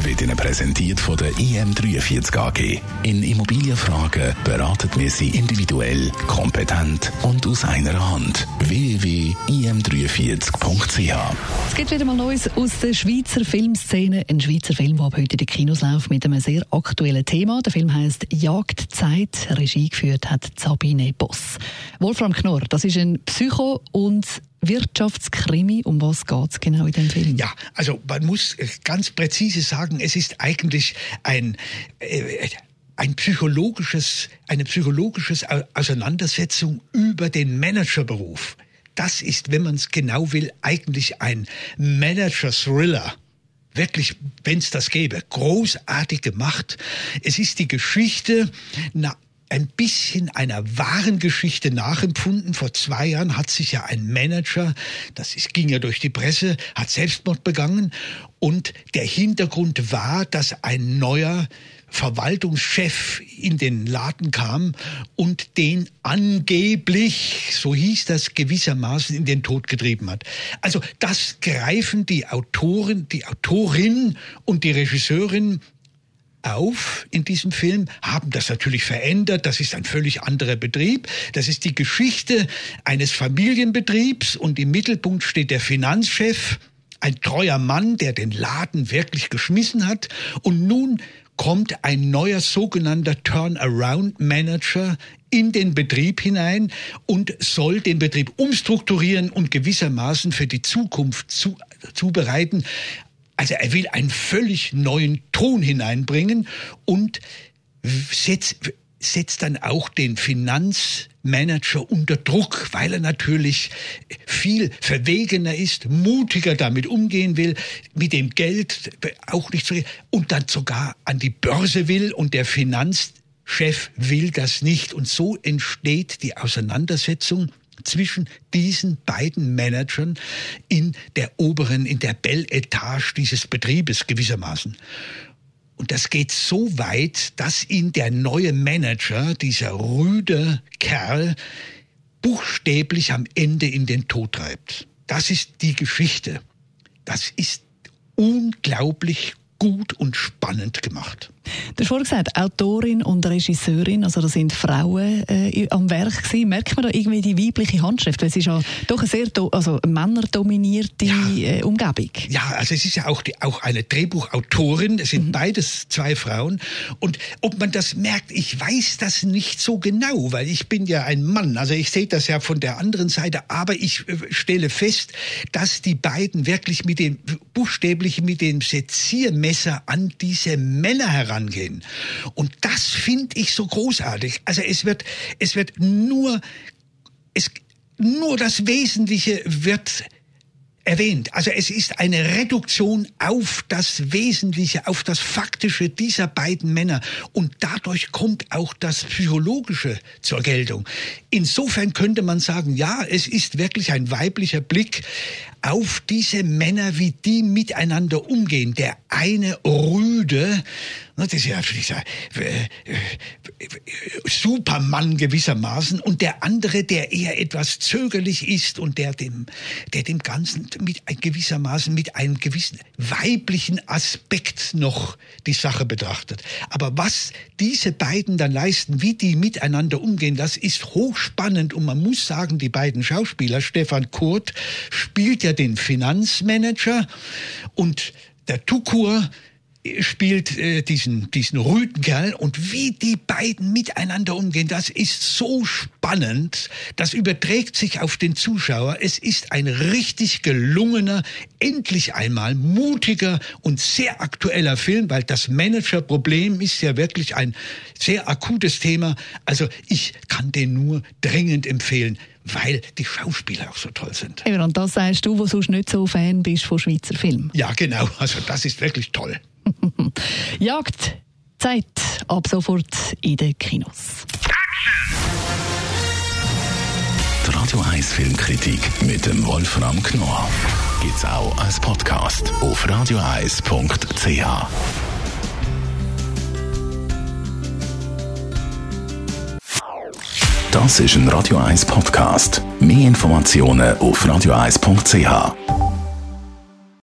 wird Ihnen präsentiert von der IM43 AG. In Immobilienfragen beraten wir Sie individuell, kompetent und aus einer Hand. www.im43.ch Es gibt wieder mal Neues aus der Schweizer Filmszene. Ein Schweizer Film, der ab heute in den Kinos läuft mit einem sehr aktuellen Thema. Der Film heißt Jagdzeit. Regie geführt hat Sabine Boss. Wolfram Knorr, das ist ein Psycho- und Wirtschaftskrimi. Um was geht es genau in dem Film? Ja, also man muss ganz präzise sagen, es ist eigentlich ein äh, ein psychologisches, eine psychologische Auseinandersetzung über den Managerberuf. Das ist, wenn man es genau will, eigentlich ein Manager-Thriller wirklich, wenn es das gäbe, großartig gemacht. Es ist die Geschichte na, ein bisschen einer wahren Geschichte nachempfunden. Vor zwei Jahren hat sich ja ein Manager, das ist, ging ja durch die Presse, hat Selbstmord begangen. Und der Hintergrund war, dass ein neuer Verwaltungschef in den Laden kam und den angeblich, so hieß das gewissermaßen, in den Tod getrieben hat. Also das greifen die Autoren, die Autorin und die Regisseurin auf in diesem Film, haben das natürlich verändert. Das ist ein völlig anderer Betrieb. Das ist die Geschichte eines Familienbetriebs und im Mittelpunkt steht der Finanzchef, ein treuer Mann, der den Laden wirklich geschmissen hat. Und nun kommt ein neuer sogenannter Turnaround-Manager in den Betrieb hinein und soll den Betrieb umstrukturieren und gewissermaßen für die Zukunft zu, zubereiten. Also er will einen völlig neuen Ton hineinbringen und setzt, setzt dann auch den Finanzmanager unter Druck, weil er natürlich viel verwegener ist, mutiger damit umgehen will, mit dem Geld auch nicht so, und dann sogar an die Börse will und der Finanzchef will das nicht. Und so entsteht die Auseinandersetzung zwischen diesen beiden Managern in der oberen, in der Bell-Etage dieses Betriebes gewissermaßen. Und das geht so weit, dass ihn der neue Manager, dieser rüde Kerl, buchstäblich am Ende in den Tod treibt. Das ist die Geschichte. Das ist unglaublich gut und spannend gemacht. Du hast vorhin gesagt, Autorin und Regisseurin, also da sind Frauen äh, am Werk gewesen. Merkt man da irgendwie die weibliche Handschrift? Weil es ist ja doch eine sehr also männerdominierte ja. äh, Umgebung. Ja, also es ist ja auch, die, auch eine Drehbuchautorin. Es sind mhm. beides zwei Frauen. Und ob man das merkt, ich weiß das nicht so genau, weil ich bin ja ein Mann. Also ich sehe das ja von der anderen Seite. Aber ich äh, stelle fest, dass die beiden wirklich mit dem, buchstäblich mit dem Seziermesser an diese Männer heran rangehen. Und das finde ich so großartig. Also es wird, es wird nur, es, nur das Wesentliche wird erwähnt. Also es ist eine Reduktion auf das Wesentliche, auf das Faktische dieser beiden Männer. Und dadurch kommt auch das Psychologische zur Geltung. Insofern könnte man sagen, ja, es ist wirklich ein weiblicher Blick auf diese Männer, wie die miteinander umgehen. Der eine rüde, das ist ja dieser äh, äh, Supermann gewissermaßen, und der andere, der eher etwas zögerlich ist und der dem, der dem Ganzen mit gewissermaßen mit einem gewissen weiblichen Aspekt noch die Sache betrachtet. Aber was diese beiden dann leisten, wie die miteinander umgehen, das ist hochspannend und man muss sagen, die beiden Schauspieler, Stefan Kurt spielt ja den Finanzmanager und der Tukur spielt äh, diesen, diesen Rüdenkerl und wie die beiden miteinander umgehen, das ist so spannend, das überträgt sich auf den Zuschauer. Es ist ein richtig gelungener, endlich einmal mutiger und sehr aktueller Film, weil das Managerproblem ist ja wirklich ein sehr akutes Thema. Also ich kann den nur dringend empfehlen weil die Schauspieler auch so toll sind. Eben, und das sagst du, wo sonst nicht so Fan bist von Schweizer Filmen. Ja, genau. Also das ist wirklich toll. Jagd, Zeit, ab sofort in den Kinos. Radio 1 Filmkritik mit dem Wolfram Knorr gibt's auch als Podcast auf radioeis.ch. Das ist ein Radio 1 Podcast. Mehr Informationen auf radioeis.ch.